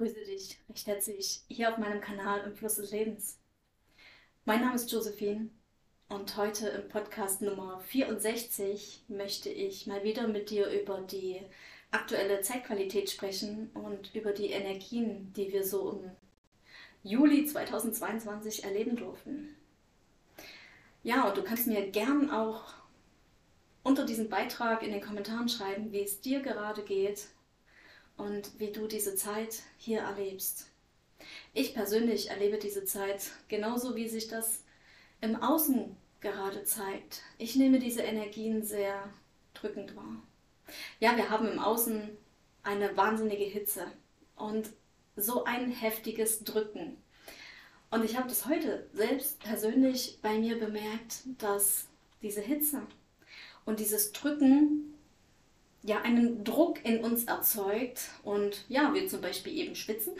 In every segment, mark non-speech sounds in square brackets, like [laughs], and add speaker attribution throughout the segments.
Speaker 1: grüße dich recht herzlich hier auf meinem Kanal im Fluss des Lebens. Mein Name ist Josephine und heute im Podcast Nummer 64 möchte ich mal wieder mit dir über die aktuelle Zeitqualität sprechen und über die Energien, die wir so im Juli 2022 erleben durften. Ja, und du kannst mir gern auch unter diesem Beitrag in den Kommentaren schreiben, wie es dir gerade geht und wie du diese Zeit hier erlebst. Ich persönlich erlebe diese Zeit genauso, wie sich das im Außen gerade zeigt. Ich nehme diese Energien sehr drückend wahr. Ja, wir haben im Außen eine wahnsinnige Hitze und so ein heftiges Drücken. Und ich habe das heute selbst persönlich bei mir bemerkt, dass diese Hitze und dieses Drücken ja einen Druck in uns erzeugt und ja, wir zum Beispiel eben schwitzen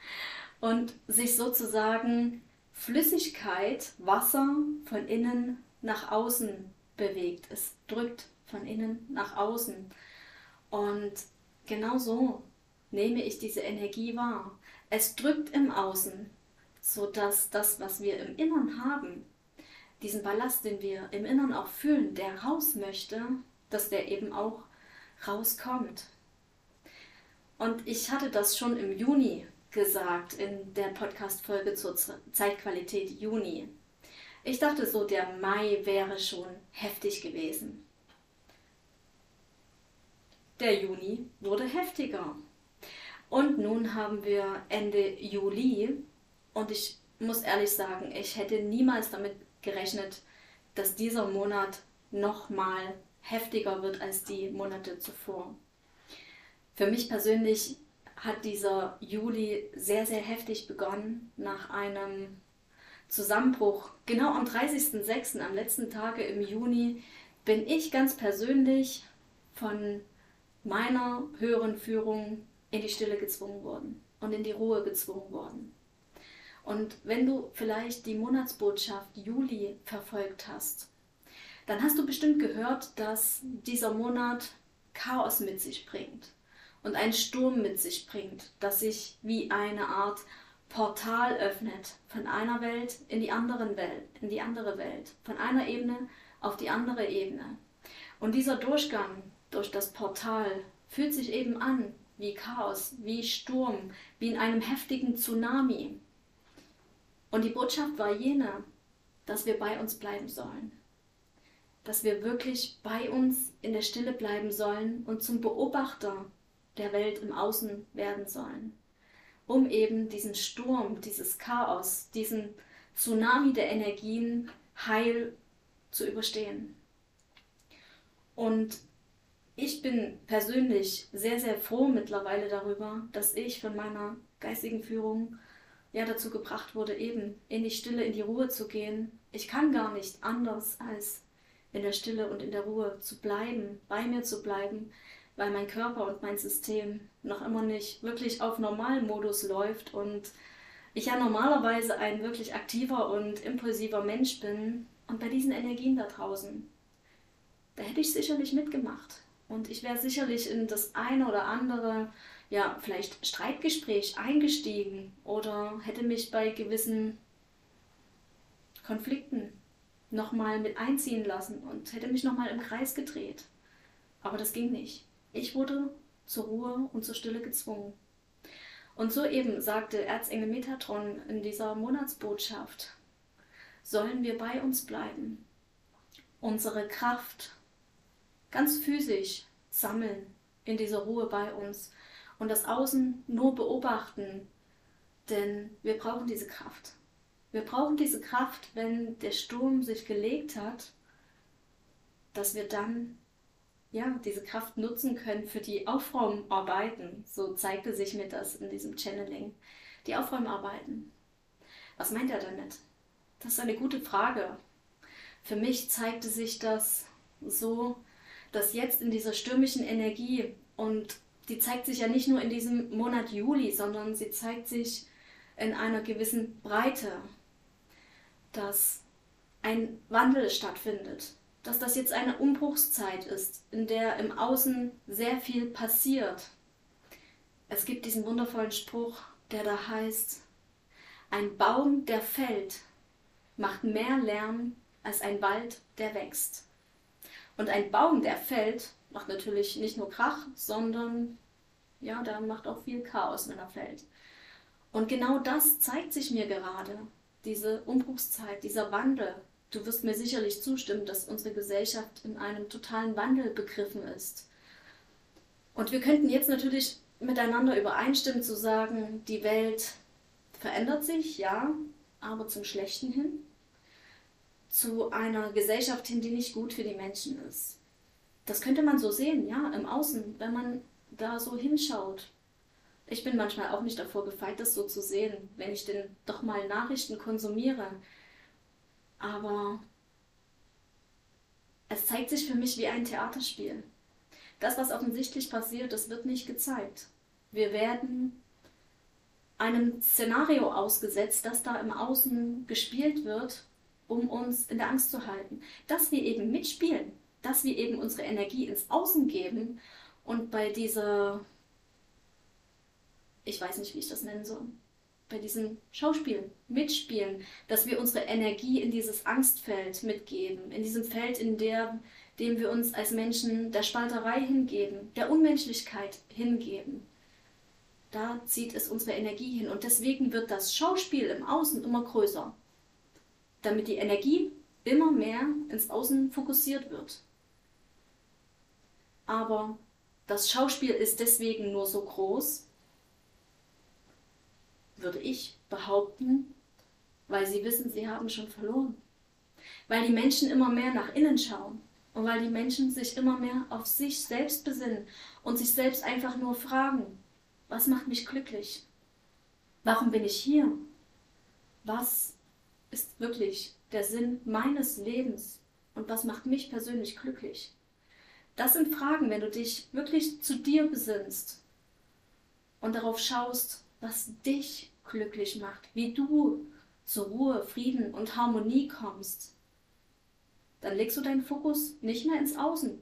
Speaker 1: [laughs] und sich sozusagen Flüssigkeit, Wasser von innen nach außen bewegt. Es drückt von innen nach außen. Und genau so nehme ich diese Energie wahr. Es drückt im Außen, sodass das, was wir im Innern haben, diesen Ballast, den wir im Innern auch fühlen, der raus möchte, dass der eben auch rauskommt. Und ich hatte das schon im Juni gesagt in der Podcast-Folge zur Zeitqualität Juni. Ich dachte so, der Mai wäre schon heftig gewesen. Der Juni wurde heftiger. Und nun haben wir Ende Juli und ich muss ehrlich sagen, ich hätte niemals damit gerechnet, dass dieser Monat nochmal heftiger wird als die Monate zuvor. Für mich persönlich hat dieser Juli sehr, sehr heftig begonnen nach einem Zusammenbruch. Genau am 30.06., am letzten Tage im Juni, bin ich ganz persönlich von meiner höheren Führung in die Stille gezwungen worden und in die Ruhe gezwungen worden. Und wenn du vielleicht die Monatsbotschaft Juli verfolgt hast, dann hast du bestimmt gehört, dass dieser Monat Chaos mit sich bringt und einen Sturm mit sich bringt, das sich wie eine Art Portal öffnet von einer Welt in die anderen Welt, in die andere Welt, von einer Ebene auf die andere Ebene. Und dieser Durchgang durch das Portal fühlt sich eben an wie Chaos, wie Sturm, wie in einem heftigen Tsunami. Und die Botschaft war jene, dass wir bei uns bleiben sollen dass wir wirklich bei uns in der Stille bleiben sollen und zum Beobachter der Welt im Außen werden sollen, um eben diesen Sturm, dieses Chaos, diesen Tsunami der Energien heil zu überstehen. Und ich bin persönlich sehr, sehr froh mittlerweile darüber, dass ich von meiner geistigen Führung ja dazu gebracht wurde, eben in die Stille, in die Ruhe zu gehen. Ich kann gar nicht anders als in der Stille und in der Ruhe zu bleiben, bei mir zu bleiben, weil mein Körper und mein System noch immer nicht wirklich auf Normalmodus läuft und ich ja normalerweise ein wirklich aktiver und impulsiver Mensch bin und bei diesen Energien da draußen, da hätte ich sicherlich mitgemacht. Und ich wäre sicherlich in das eine oder andere, ja, vielleicht Streitgespräch eingestiegen oder hätte mich bei gewissen Konflikten nochmal mit einziehen lassen und hätte mich nochmal im Kreis gedreht. Aber das ging nicht. Ich wurde zur Ruhe und zur Stille gezwungen. Und so eben sagte Erzengel Metatron in dieser Monatsbotschaft, sollen wir bei uns bleiben, unsere Kraft ganz physisch sammeln in dieser Ruhe bei uns und das Außen nur beobachten, denn wir brauchen diese Kraft. Wir brauchen diese Kraft, wenn der Sturm sich gelegt hat, dass wir dann ja, diese Kraft nutzen können für die Aufräumarbeiten. So zeigte sich mir das in diesem Channeling. Die Aufräumarbeiten. Was meint er damit? Das ist eine gute Frage. Für mich zeigte sich das so, dass jetzt in dieser stürmischen Energie und die zeigt sich ja nicht nur in diesem Monat Juli, sondern sie zeigt sich in einer gewissen Breite dass ein Wandel stattfindet, dass das jetzt eine Umbruchszeit ist, in der im Außen sehr viel passiert. Es gibt diesen wundervollen Spruch, der da heißt, ein Baum, der fällt, macht mehr Lärm als ein Wald, der wächst. Und ein Baum, der fällt, macht natürlich nicht nur Krach, sondern ja, der macht auch viel Chaos, wenn er fällt. Und genau das zeigt sich mir gerade, diese Umbruchszeit, dieser Wandel. Du wirst mir sicherlich zustimmen, dass unsere Gesellschaft in einem totalen Wandel begriffen ist. Und wir könnten jetzt natürlich miteinander übereinstimmen zu sagen, die Welt verändert sich, ja, aber zum Schlechten hin, zu einer Gesellschaft hin, die nicht gut für die Menschen ist. Das könnte man so sehen, ja, im Außen, wenn man da so hinschaut. Ich bin manchmal auch nicht davor gefeit, das so zu sehen, wenn ich denn doch mal Nachrichten konsumiere. Aber es zeigt sich für mich wie ein Theaterspiel. Das, was offensichtlich passiert, das wird nicht gezeigt. Wir werden einem Szenario ausgesetzt, das da im Außen gespielt wird, um uns in der Angst zu halten. Dass wir eben mitspielen, dass wir eben unsere Energie ins Außen geben und bei dieser, ich weiß nicht, wie ich das nennen soll, bei diesem Schauspiel mitspielen, dass wir unsere Energie in dieses Angstfeld mitgeben, in diesem Feld, in der, dem wir uns als Menschen der Spalterei hingeben, der Unmenschlichkeit hingeben. Da zieht es unsere Energie hin und deswegen wird das Schauspiel im Außen immer größer, damit die Energie immer mehr ins Außen fokussiert wird. Aber das Schauspiel ist deswegen nur so groß, würde ich behaupten, weil sie wissen, sie haben schon verloren. Weil die Menschen immer mehr nach innen schauen und weil die Menschen sich immer mehr auf sich selbst besinnen und sich selbst einfach nur fragen, was macht mich glücklich? Warum bin ich hier? Was ist wirklich der Sinn meines Lebens und was macht mich persönlich glücklich? Das sind Fragen, wenn du dich wirklich zu dir besinnst und darauf schaust, was dich glücklich macht, wie du zur Ruhe, Frieden und Harmonie kommst, dann legst du deinen Fokus nicht mehr ins Außen.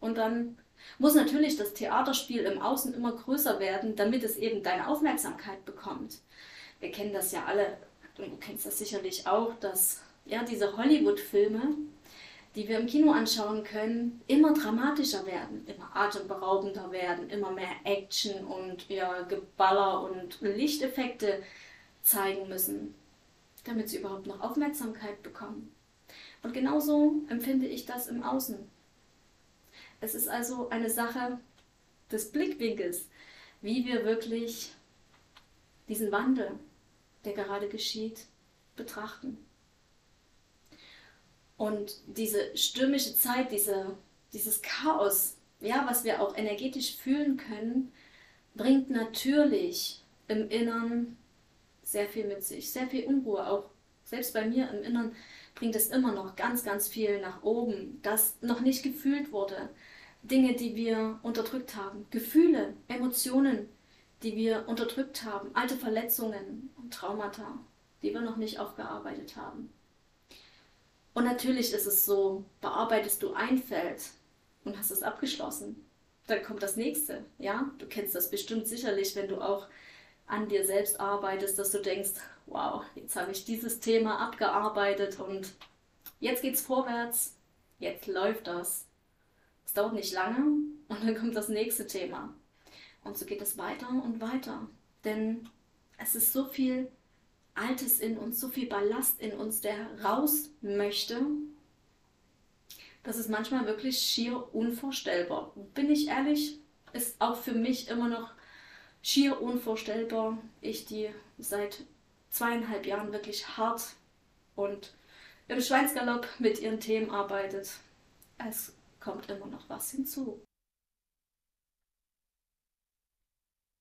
Speaker 1: Und dann muss natürlich das Theaterspiel im Außen immer größer werden, damit es eben deine Aufmerksamkeit bekommt. Wir kennen das ja alle, du kennst das sicherlich auch, dass ja diese Hollywood-Filme, die wir im Kino anschauen können, immer dramatischer werden, immer atemberaubender werden, immer mehr Action und ja, Geballer und Lichteffekte zeigen müssen, damit sie überhaupt noch Aufmerksamkeit bekommen. Und genauso empfinde ich das im Außen. Es ist also eine Sache des Blickwinkels, wie wir wirklich diesen Wandel, der gerade geschieht, betrachten. Und diese stürmische Zeit, diese, dieses Chaos, ja, was wir auch energetisch fühlen können, bringt natürlich im Innern sehr viel mit sich, sehr viel Unruhe. Auch selbst bei mir im Innern bringt es immer noch ganz, ganz viel nach oben, das noch nicht gefühlt wurde. Dinge, die wir unterdrückt haben, Gefühle, Emotionen, die wir unterdrückt haben, alte Verletzungen und Traumata, die wir noch nicht aufgearbeitet haben. Und natürlich ist es so, bearbeitest du ein Feld und hast es abgeschlossen, dann kommt das nächste. Ja, du kennst das bestimmt sicherlich, wenn du auch an dir selbst arbeitest, dass du denkst, wow, jetzt habe ich dieses Thema abgearbeitet und jetzt geht's vorwärts, jetzt läuft das. Es dauert nicht lange und dann kommt das nächste Thema. Und so geht es weiter und weiter. Denn es ist so viel Altes in uns, so viel Ballast in uns, der raus möchte, das ist manchmal wirklich schier unvorstellbar. Bin ich ehrlich, ist auch für mich immer noch schier unvorstellbar. Ich, die seit zweieinhalb Jahren wirklich hart und im Schweinsgalopp mit ihren Themen arbeitet. Es kommt immer noch was hinzu.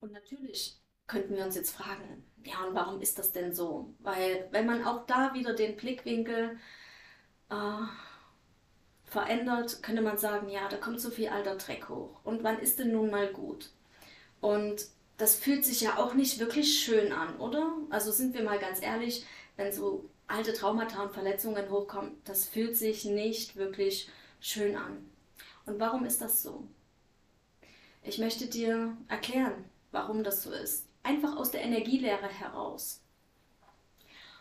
Speaker 1: Und natürlich könnten wir uns jetzt fragen, ja, und warum ist das denn so? Weil wenn man auch da wieder den Blickwinkel äh, verändert, könnte man sagen, ja, da kommt so viel alter Dreck hoch. Und wann ist denn nun mal gut? Und das fühlt sich ja auch nicht wirklich schön an, oder? Also sind wir mal ganz ehrlich, wenn so alte Traumata und Verletzungen hochkommen, das fühlt sich nicht wirklich schön an. Und warum ist das so? Ich möchte dir erklären, warum das so ist. Einfach aus der Energielehre heraus.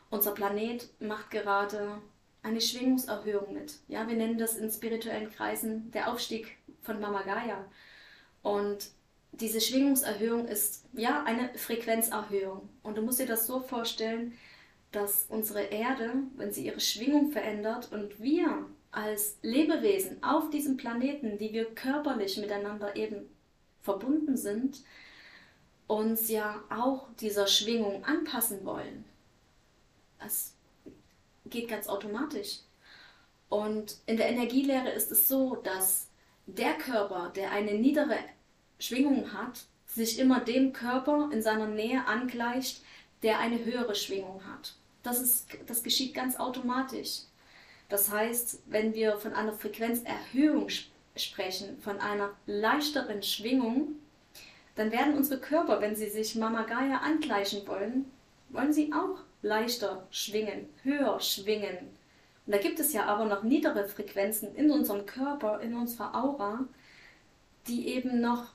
Speaker 1: Unser Planet macht gerade eine Schwingungserhöhung mit. Ja, wir nennen das in spirituellen Kreisen der Aufstieg von Mama Gaia. Und diese Schwingungserhöhung ist ja eine Frequenzerhöhung. Und du musst dir das so vorstellen, dass unsere Erde, wenn sie ihre Schwingung verändert und wir als Lebewesen auf diesem Planeten, die wir körperlich miteinander eben verbunden sind, uns ja auch dieser Schwingung anpassen wollen. Das geht ganz automatisch. Und in der Energielehre ist es so, dass der Körper, der eine niedere Schwingung hat, sich immer dem Körper in seiner Nähe angleicht, der eine höhere Schwingung hat. Das, ist, das geschieht ganz automatisch. Das heißt, wenn wir von einer Frequenzerhöhung sprechen, von einer leichteren Schwingung, dann werden unsere Körper, wenn sie sich Mama Gaia angleichen wollen, wollen sie auch leichter schwingen, höher schwingen. Und da gibt es ja aber noch niedere Frequenzen in unserem Körper, in unserer Aura, die eben noch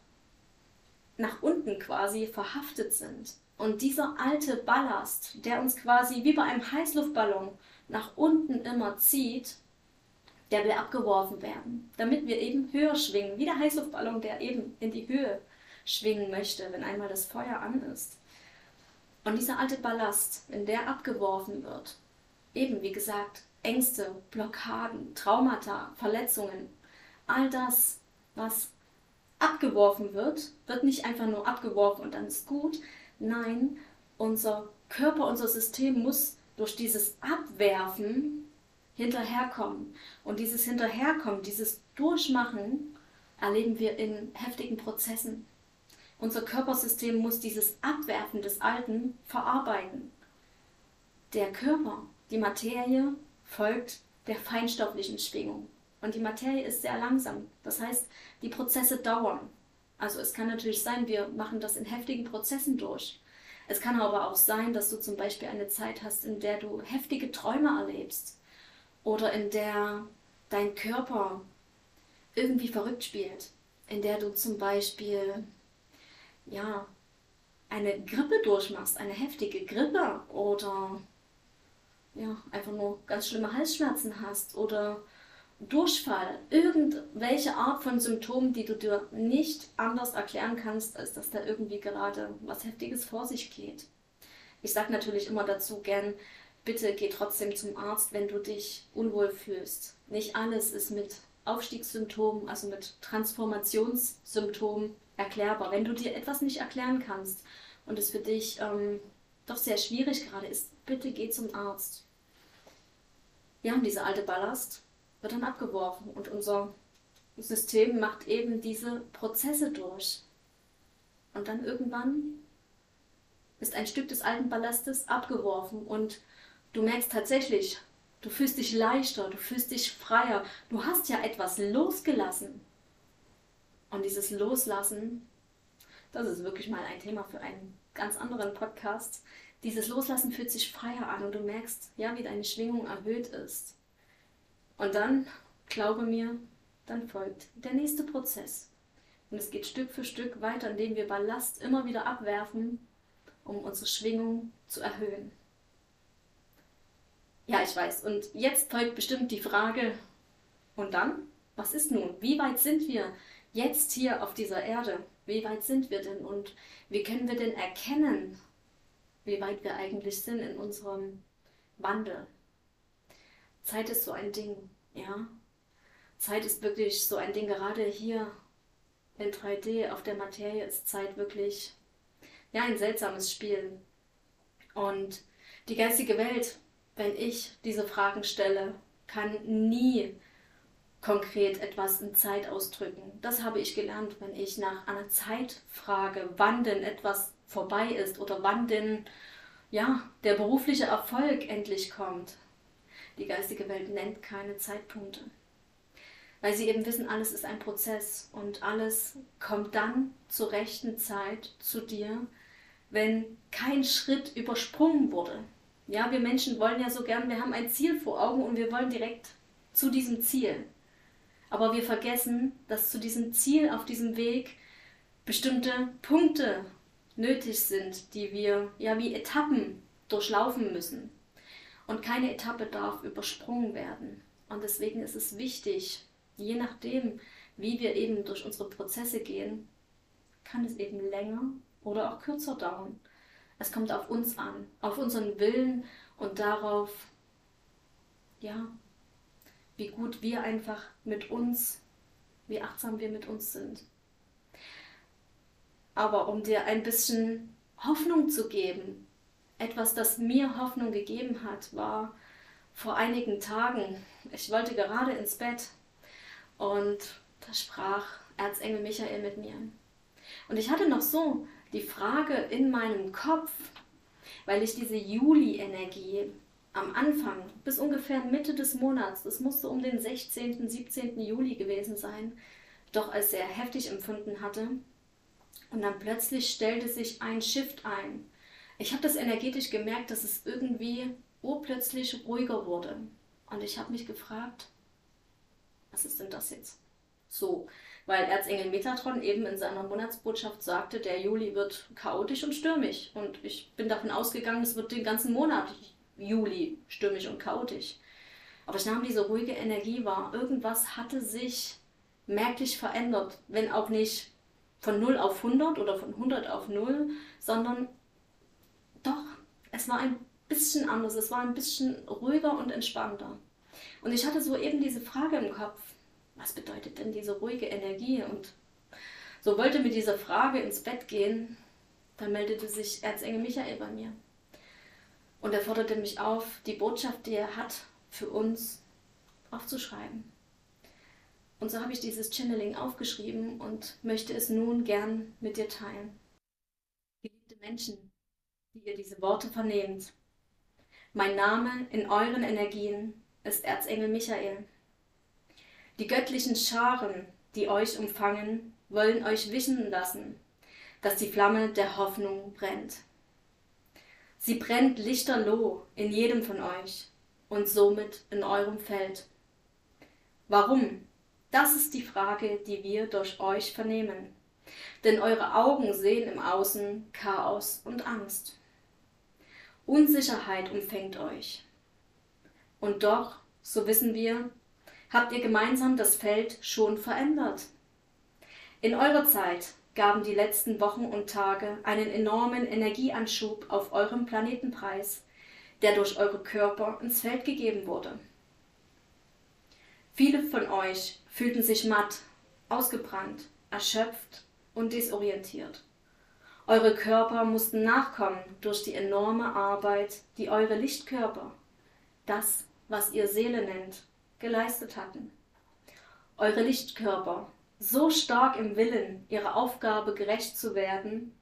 Speaker 1: nach unten quasi verhaftet sind. Und dieser alte Ballast, der uns quasi wie bei einem Heißluftballon nach unten immer zieht, der will abgeworfen werden, damit wir eben höher schwingen, wie der Heißluftballon, der eben in die Höhe schwingen möchte, wenn einmal das Feuer an ist. Und dieser alte Ballast, wenn der abgeworfen wird, eben wie gesagt, Ängste, Blockaden, Traumata, Verletzungen, all das, was abgeworfen wird, wird nicht einfach nur abgeworfen und dann ist gut. Nein, unser Körper, unser System muss durch dieses Abwerfen hinterherkommen. Und dieses Hinterherkommen, dieses Durchmachen erleben wir in heftigen Prozessen. Unser Körpersystem muss dieses Abwerfen des Alten verarbeiten. Der Körper, die Materie, folgt der feinstofflichen Schwingung. Und die Materie ist sehr langsam. Das heißt, die Prozesse dauern. Also es kann natürlich sein, wir machen das in heftigen Prozessen durch. Es kann aber auch sein, dass du zum Beispiel eine Zeit hast, in der du heftige Träume erlebst oder in der dein Körper irgendwie verrückt spielt, in der du zum Beispiel ja eine Grippe durchmachst, eine heftige Grippe oder ja einfach nur ganz schlimme Halsschmerzen hast oder Durchfall, irgendwelche Art von Symptomen, die du dir nicht anders erklären kannst, als dass da irgendwie gerade was Heftiges vor sich geht. Ich sage natürlich immer dazu gern, bitte geh trotzdem zum Arzt, wenn du dich unwohl fühlst. Nicht alles ist mit Aufstiegssymptomen, also mit Transformationssymptomen erklärbar. Wenn du dir etwas nicht erklären kannst und es für dich ähm, doch sehr schwierig gerade ist, bitte geh zum Arzt. Ja, und dieser alte Ballast, wird dann abgeworfen und unser System macht eben diese Prozesse durch. Und dann irgendwann ist ein Stück des alten Ballastes abgeworfen und du merkst tatsächlich, du fühlst dich leichter, du fühlst dich freier, du hast ja etwas losgelassen. Und dieses Loslassen, das ist wirklich mal ein Thema für einen ganz anderen Podcast. Dieses Loslassen fühlt sich freier an und du merkst, ja, wie deine Schwingung erhöht ist. Und dann, glaube mir, dann folgt der nächste Prozess. Und es geht Stück für Stück weiter, indem wir Ballast immer wieder abwerfen, um unsere Schwingung zu erhöhen. Ja, ich weiß. Und jetzt folgt bestimmt die Frage, und dann? Was ist nun? Wie weit sind wir jetzt hier auf dieser Erde? Wie weit sind wir denn? Und wie können wir denn erkennen, wie weit wir eigentlich sind in unserem Wandel? Zeit ist so ein Ding, ja. Zeit ist wirklich so ein Ding, gerade hier in 3D auf der Materie ist Zeit wirklich, ja, ein seltsames Spiel. Und die geistige Welt, wenn ich diese Fragen stelle, kann nie konkret etwas in Zeit ausdrücken. Das habe ich gelernt, wenn ich nach einer Zeit frage, wann denn etwas vorbei ist oder wann denn ja, der berufliche Erfolg endlich kommt. Die geistige Welt nennt keine Zeitpunkte. Weil sie eben wissen, alles ist ein Prozess und alles kommt dann zur rechten Zeit zu dir, wenn kein Schritt übersprungen wurde. Ja, wir Menschen wollen ja so gern, wir haben ein Ziel vor Augen und wir wollen direkt zu diesem Ziel. Aber wir vergessen, dass zu diesem Ziel auf diesem Weg bestimmte Punkte nötig sind, die wir ja wie Etappen durchlaufen müssen. Und keine Etappe darf übersprungen werden. Und deswegen ist es wichtig, je nachdem, wie wir eben durch unsere Prozesse gehen, kann es eben länger oder auch kürzer dauern. Es kommt auf uns an, auf unseren Willen und darauf, ja, wie gut wir einfach mit uns, wie achtsam wir mit uns sind. Aber um dir ein bisschen Hoffnung zu geben, etwas, das mir Hoffnung gegeben hat, war vor einigen Tagen, ich wollte gerade ins Bett und da sprach Erzengel Michael mit mir. Und ich hatte noch so die Frage in meinem Kopf, weil ich diese Juli-Energie am Anfang bis ungefähr Mitte des Monats, das musste um den 16., 17. Juli gewesen sein, doch als sehr heftig empfunden hatte. Und dann plötzlich stellte sich ein Shift ein. Ich habe das energetisch gemerkt, dass es irgendwie urplötzlich ruhiger wurde. Und ich habe mich gefragt, was ist denn das jetzt? So, weil Erzengel Metatron eben in seiner Monatsbotschaft sagte, der Juli wird chaotisch und stürmisch. Und ich bin davon ausgegangen, es wird den ganzen Monat Juli stürmisch und chaotisch. Aber ich nahm diese ruhige Energie wahr. Irgendwas hatte sich merklich verändert, wenn auch nicht von 0 auf 100 oder von 100 auf 0, sondern doch, es war ein bisschen anders, es war ein bisschen ruhiger und entspannter. Und ich hatte so eben diese Frage im Kopf, was bedeutet denn diese ruhige Energie? Und so wollte mit dieser Frage ins Bett gehen, da meldete sich Erzengel Michael bei mir. Und er forderte mich auf, die Botschaft, die er hat, für uns aufzuschreiben. Und so habe ich dieses Channeling aufgeschrieben und möchte es nun gern mit dir teilen. Geliebte Menschen, die ihr diese Worte vernehmt, mein Name in euren Energien ist Erzengel Michael. Die göttlichen Scharen, die euch umfangen, wollen euch wissen lassen, dass die Flamme der Hoffnung brennt. Sie brennt lichterloh in jedem von euch und somit in eurem Feld. Warum? Das ist die Frage, die wir durch euch vernehmen. Denn eure Augen sehen im Außen Chaos und Angst. Unsicherheit umfängt euch. Und doch, so wissen wir, habt ihr gemeinsam das Feld schon verändert. In eurer Zeit gaben die letzten Wochen und Tage einen enormen Energieanschub auf eurem Planetenpreis, der durch eure Körper ins Feld gegeben wurde. Viele von euch fühlten sich matt, ausgebrannt, erschöpft und desorientiert. Eure Körper mussten nachkommen durch die enorme Arbeit, die eure Lichtkörper, das, was ihr Seele nennt, geleistet hatten. Eure Lichtkörper, so stark im Willen, ihrer Aufgabe gerecht zu werden,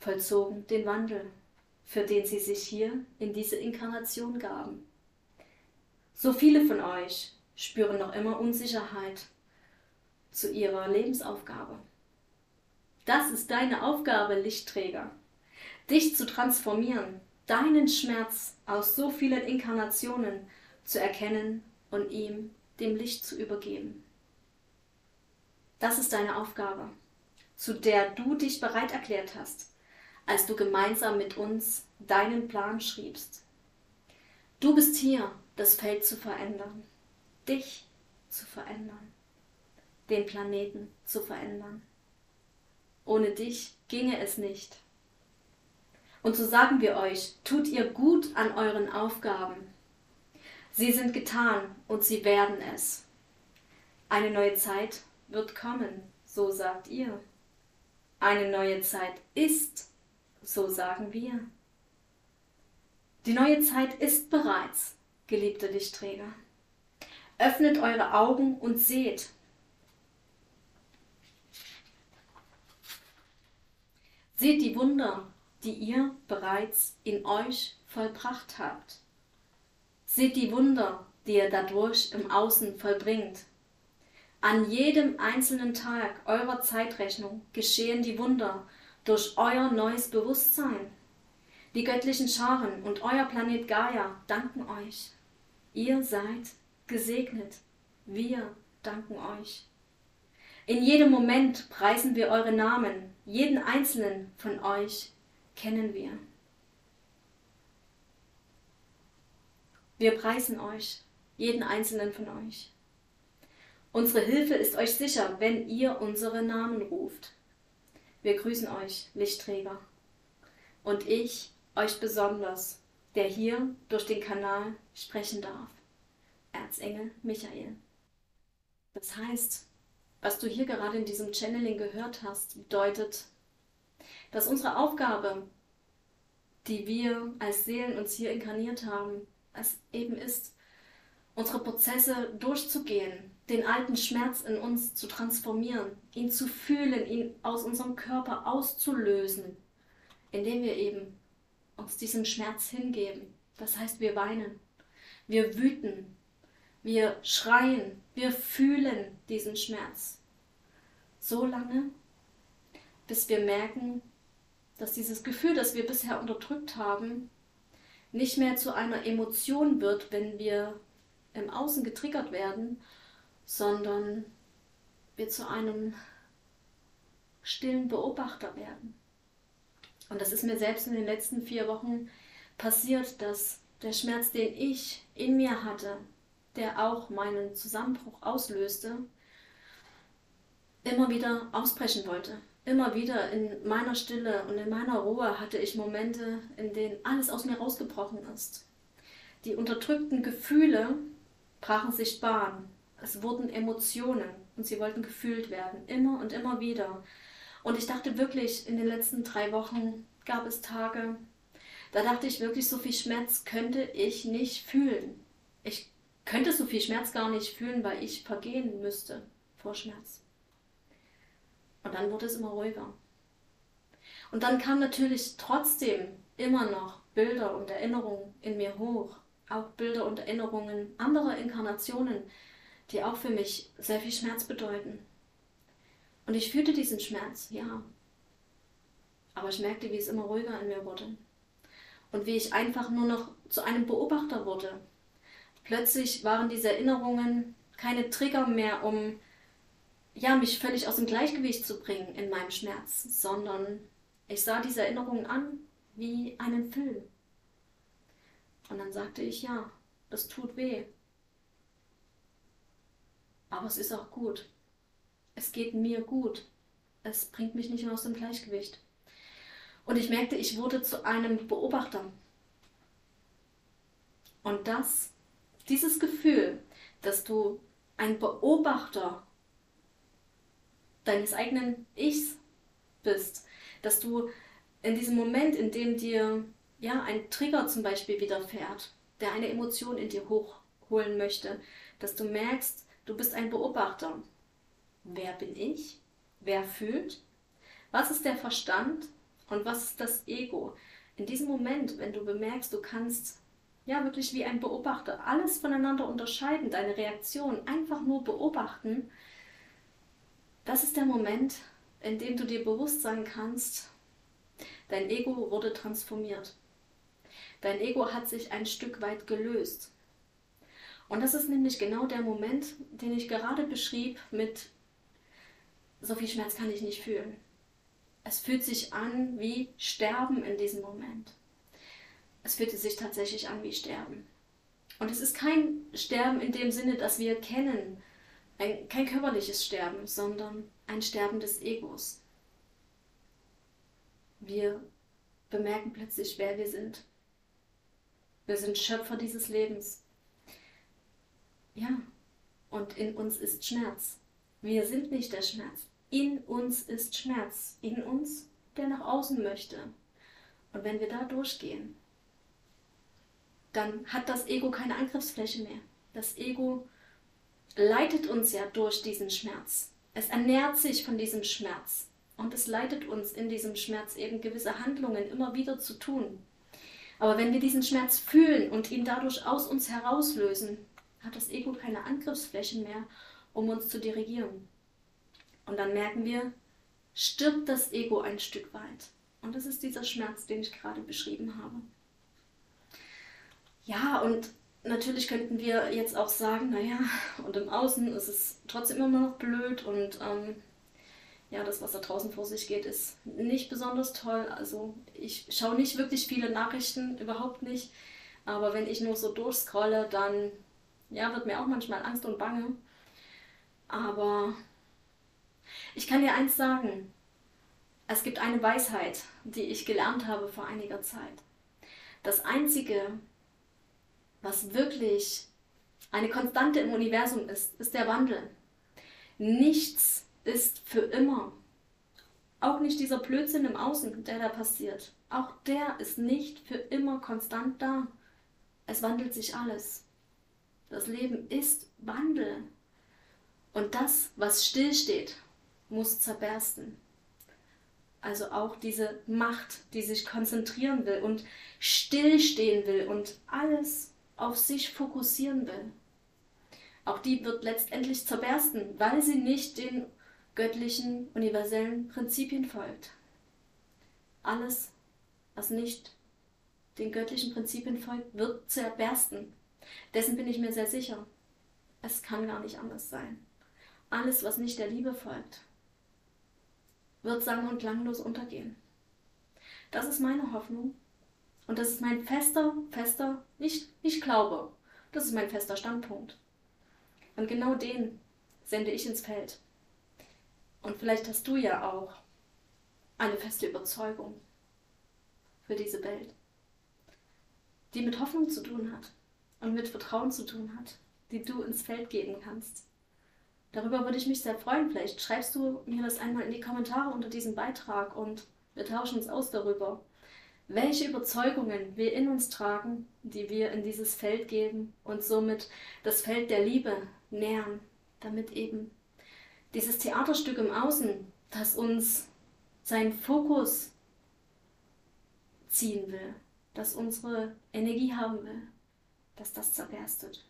Speaker 1: vollzogen den Wandel, für den sie sich hier in diese Inkarnation gaben. So viele von euch spüren noch immer Unsicherheit zu ihrer Lebensaufgabe. Das ist deine Aufgabe, Lichtträger, dich zu transformieren, deinen Schmerz aus so vielen Inkarnationen zu erkennen und ihm, dem Licht, zu übergeben. Das ist deine Aufgabe, zu der du dich bereit erklärt hast, als du gemeinsam mit uns deinen Plan schriebst. Du bist hier, das Feld zu verändern dich zu verändern, den Planeten zu verändern. Ohne dich ginge es nicht. Und so sagen wir euch, tut ihr gut an euren Aufgaben. Sie sind getan und sie werden es. Eine neue Zeit wird kommen, so sagt ihr. Eine neue Zeit ist, so sagen wir. Die neue Zeit ist bereits, geliebte Lichtträger. Öffnet eure Augen und seht. Seht die Wunder, die ihr bereits in euch vollbracht habt. Seht die Wunder, die ihr dadurch im Außen vollbringt. An jedem einzelnen Tag eurer Zeitrechnung geschehen die Wunder durch euer neues Bewusstsein. Die göttlichen Scharen und euer Planet Gaia danken euch. Ihr seid gesegnet. Wir danken euch. In jedem Moment preisen wir eure Namen, Jeden einzelnen von euch kennen wir. Wir preisen euch, jeden einzelnen von euch. Unsere Hilfe ist euch sicher, wenn ihr unsere Namen ruft. Wir grüßen euch, Lichtträger. Und ich euch besonders, der hier durch den Kanal sprechen darf. Erzengel Michael. Das heißt, was du hier gerade in diesem Channeling gehört hast, bedeutet, dass unsere Aufgabe, die wir als Seelen uns hier inkarniert haben, es eben ist, unsere Prozesse durchzugehen, den alten Schmerz in uns zu transformieren, ihn zu fühlen, ihn aus unserem Körper auszulösen, indem wir eben uns diesem Schmerz hingeben. Das heißt, wir weinen, wir wüten, wir schreien, wir fühlen diesen Schmerz. So lange, bis wir merken, dass dieses Gefühl, das wir bisher unterdrückt haben, nicht mehr zu einer Emotion wird, wenn wir im Außen getriggert werden, sondern wir zu einem stillen Beobachter werden. Und das ist mir selbst in den letzten vier Wochen passiert, dass der Schmerz, den ich in mir hatte, der auch meinen Zusammenbruch auslöste, immer wieder ausbrechen wollte. Immer wieder in meiner Stille und in meiner Ruhe hatte ich Momente, in denen alles aus mir rausgebrochen ist. Die unterdrückten Gefühle brachen sich Bahn. Es wurden Emotionen und sie wollten gefühlt werden, immer und immer wieder. Und ich dachte wirklich, in den letzten drei Wochen gab es Tage, da dachte ich wirklich, so viel Schmerz könnte ich nicht fühlen. Ich könnte so viel Schmerz gar nicht fühlen, weil ich vergehen müsste vor Schmerz. Und dann wurde es immer ruhiger. Und dann kamen natürlich trotzdem immer noch Bilder und Erinnerungen in mir hoch. Auch Bilder und Erinnerungen anderer Inkarnationen, die auch für mich sehr viel Schmerz bedeuten. Und ich fühlte diesen Schmerz, ja. Aber ich merkte, wie es immer ruhiger in mir wurde. Und wie ich einfach nur noch zu einem Beobachter wurde. Plötzlich waren diese Erinnerungen keine Trigger mehr, um ja, mich völlig aus dem Gleichgewicht zu bringen in meinem Schmerz, sondern ich sah diese Erinnerungen an wie einen Film. Und dann sagte ich, ja, das tut weh. Aber es ist auch gut. Es geht mir gut. Es bringt mich nicht mehr aus dem Gleichgewicht. Und ich merkte, ich wurde zu einem Beobachter. Und das, dieses Gefühl, dass du ein Beobachter deines eigenen Ichs bist. Dass du in diesem Moment, in dem dir ja, ein Trigger zum Beispiel widerfährt, der eine Emotion in dir hochholen möchte, dass du merkst, du bist ein Beobachter. Wer bin ich? Wer fühlt? Was ist der Verstand und was ist das Ego? In diesem Moment, wenn du bemerkst, du kannst ja wirklich wie ein Beobachter alles voneinander unterscheiden, deine Reaktion einfach nur beobachten, das ist der Moment, in dem du dir bewusst sein kannst, dein Ego wurde transformiert. Dein Ego hat sich ein Stück weit gelöst. Und das ist nämlich genau der Moment, den ich gerade beschrieb mit so viel Schmerz kann ich nicht fühlen. Es fühlt sich an wie Sterben in diesem Moment. Es fühlte sich tatsächlich an wie Sterben. Und es ist kein Sterben in dem Sinne, dass wir kennen, ein, kein körperliches Sterben, sondern ein Sterben des Egos. Wir bemerken plötzlich, wer wir sind. Wir sind Schöpfer dieses Lebens. Ja, und in uns ist Schmerz. Wir sind nicht der Schmerz. In uns ist Schmerz. In uns, der nach außen möchte. Und wenn wir da durchgehen, dann hat das Ego keine Angriffsfläche mehr. Das Ego leitet uns ja durch diesen Schmerz. Es ernährt sich von diesem Schmerz und es leitet uns in diesem Schmerz eben gewisse Handlungen immer wieder zu tun. Aber wenn wir diesen Schmerz fühlen und ihn dadurch aus uns herauslösen, hat das Ego keine Angriffsfläche mehr, um uns zu dirigieren. Und dann merken wir, stirbt das Ego ein Stück weit. Und das ist dieser Schmerz, den ich gerade beschrieben habe. Ja, und natürlich könnten wir jetzt auch sagen, naja, und im Außen ist es trotzdem immer noch blöd und ähm, ja, das, was da draußen vor sich geht, ist nicht besonders toll. Also ich schaue nicht wirklich viele Nachrichten, überhaupt nicht. Aber wenn ich nur so durchscrolle, dann ja, wird mir auch manchmal Angst und Bange. Aber ich kann dir eins sagen. Es gibt eine Weisheit, die ich gelernt habe vor einiger Zeit. Das Einzige, was wirklich eine Konstante im Universum ist, ist der Wandel. Nichts ist für immer. Auch nicht dieser Blödsinn im Außen, der da passiert. Auch der ist nicht für immer konstant da. Es wandelt sich alles. Das Leben ist Wandel. Und das, was stillsteht, muss zerbersten. Also auch diese Macht, die sich konzentrieren will und stillstehen will und alles auf sich fokussieren will. Auch die wird letztendlich zerbersten, weil sie nicht den göttlichen, universellen Prinzipien folgt. Alles, was nicht den göttlichen Prinzipien folgt, wird zerbersten. Dessen bin ich mir sehr sicher. Es kann gar nicht anders sein. Alles, was nicht der Liebe folgt, wird sang- und klanglos untergehen. Das ist meine Hoffnung und das ist mein fester, fester, nicht, nicht Glaube, das ist mein fester Standpunkt. Und genau den sende ich ins Feld. Und vielleicht hast du ja auch eine feste Überzeugung für diese Welt, die mit Hoffnung zu tun hat und mit Vertrauen zu tun hat, die du ins Feld geben kannst. Darüber würde ich mich sehr freuen. Vielleicht schreibst du mir das einmal in die Kommentare unter diesem Beitrag und wir tauschen uns aus darüber, welche Überzeugungen wir in uns tragen, die wir in dieses Feld geben und somit das Feld der Liebe nähern, damit eben dieses Theaterstück im Außen, das uns seinen Fokus ziehen will, das unsere Energie haben will, dass das zerberstet.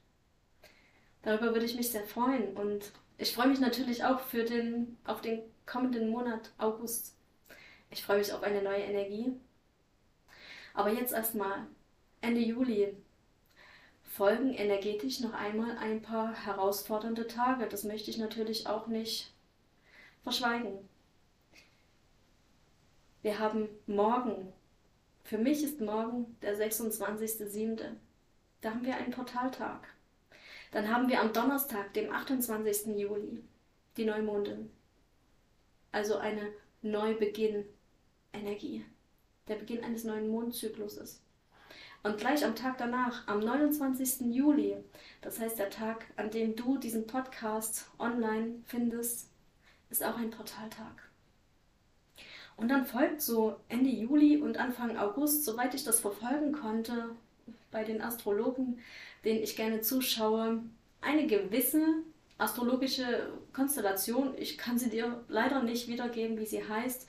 Speaker 1: Darüber würde ich mich sehr freuen und ich freue mich natürlich auch für den, auf den kommenden Monat August. Ich freue mich auf eine neue Energie. Aber jetzt erstmal Ende Juli folgen energetisch noch einmal ein paar herausfordernde Tage. Das möchte ich natürlich auch nicht verschweigen. Wir haben morgen, für mich ist morgen der 26.07. Da haben wir einen Portaltag. Dann haben wir am Donnerstag, dem 28. Juli, die Neumondin. Also eine Neubeginn-Energie. Der Beginn eines neuen Mondzykluses. Und gleich am Tag danach, am 29. Juli, das heißt der Tag, an dem du diesen Podcast online findest, ist auch ein Portaltag. Und dann folgt so Ende Juli und Anfang August, soweit ich das verfolgen konnte, bei den Astrologen, denen ich gerne zuschaue, eine gewisse astrologische Konstellation. Ich kann sie dir leider nicht wiedergeben, wie sie heißt,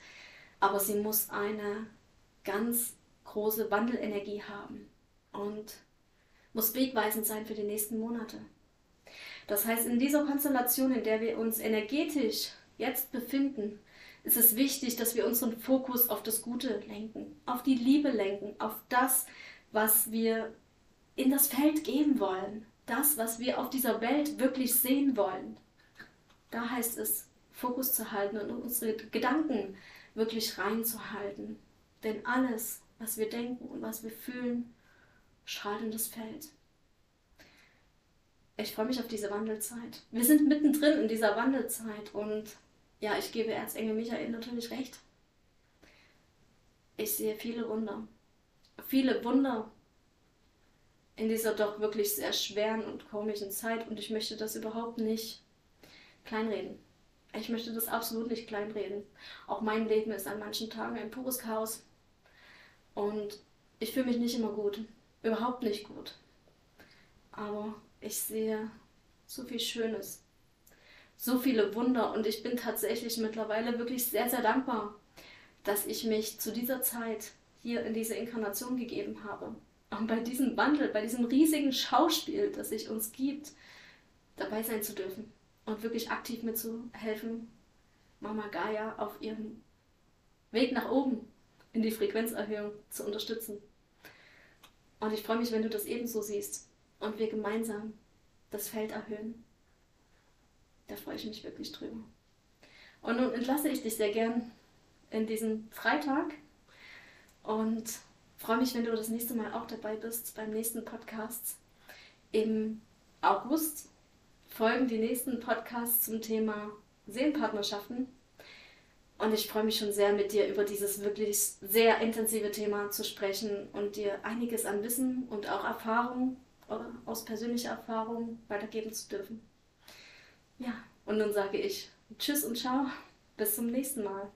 Speaker 1: aber sie muss eine ganz große Wandelenergie haben und muss wegweisend sein für die nächsten Monate. Das heißt, in dieser Konstellation, in der wir uns energetisch jetzt befinden, ist es wichtig, dass wir unseren Fokus auf das Gute lenken, auf die Liebe lenken, auf das, was wir in das Feld geben wollen, das, was wir auf dieser Welt wirklich sehen wollen. Da heißt es, Fokus zu halten und unsere Gedanken wirklich reinzuhalten. Denn alles, was wir denken und was wir fühlen, strahlt in das Feld. Ich freue mich auf diese Wandelzeit. Wir sind mittendrin in dieser Wandelzeit und ja, ich gebe Erzengel Michael natürlich recht. Ich sehe viele Wunder. Viele Wunder in dieser doch wirklich sehr schweren und komischen Zeit und ich möchte das überhaupt nicht kleinreden. Ich möchte das absolut nicht kleinreden. Auch mein Leben ist an manchen Tagen ein pures Chaos. Und ich fühle mich nicht immer gut. Überhaupt nicht gut. Aber ich sehe so viel Schönes. So viele Wunder. Und ich bin tatsächlich mittlerweile wirklich sehr, sehr dankbar, dass ich mich zu dieser Zeit hier in diese Inkarnation gegeben habe. Und bei diesem Wandel, bei diesem riesigen Schauspiel, das sich uns gibt, dabei sein zu dürfen und wirklich aktiv mitzuhelfen, Mama Gaia auf ihrem Weg nach oben in die Frequenzerhöhung zu unterstützen. Und ich freue mich, wenn du das ebenso siehst und wir gemeinsam das Feld erhöhen. Da freue ich mich wirklich drüber. Und nun entlasse ich dich sehr gern in diesen Freitag und freue mich, wenn du das nächste Mal auch dabei bist beim nächsten Podcast. Im August folgen die nächsten Podcasts zum Thema Seelenpartnerschaften. Und ich freue mich schon sehr, mit dir über dieses wirklich sehr intensive Thema zu sprechen und dir einiges an Wissen und auch Erfahrung aus persönlicher Erfahrung weitergeben zu dürfen. Ja, und nun sage ich Tschüss und ciao, bis zum nächsten Mal.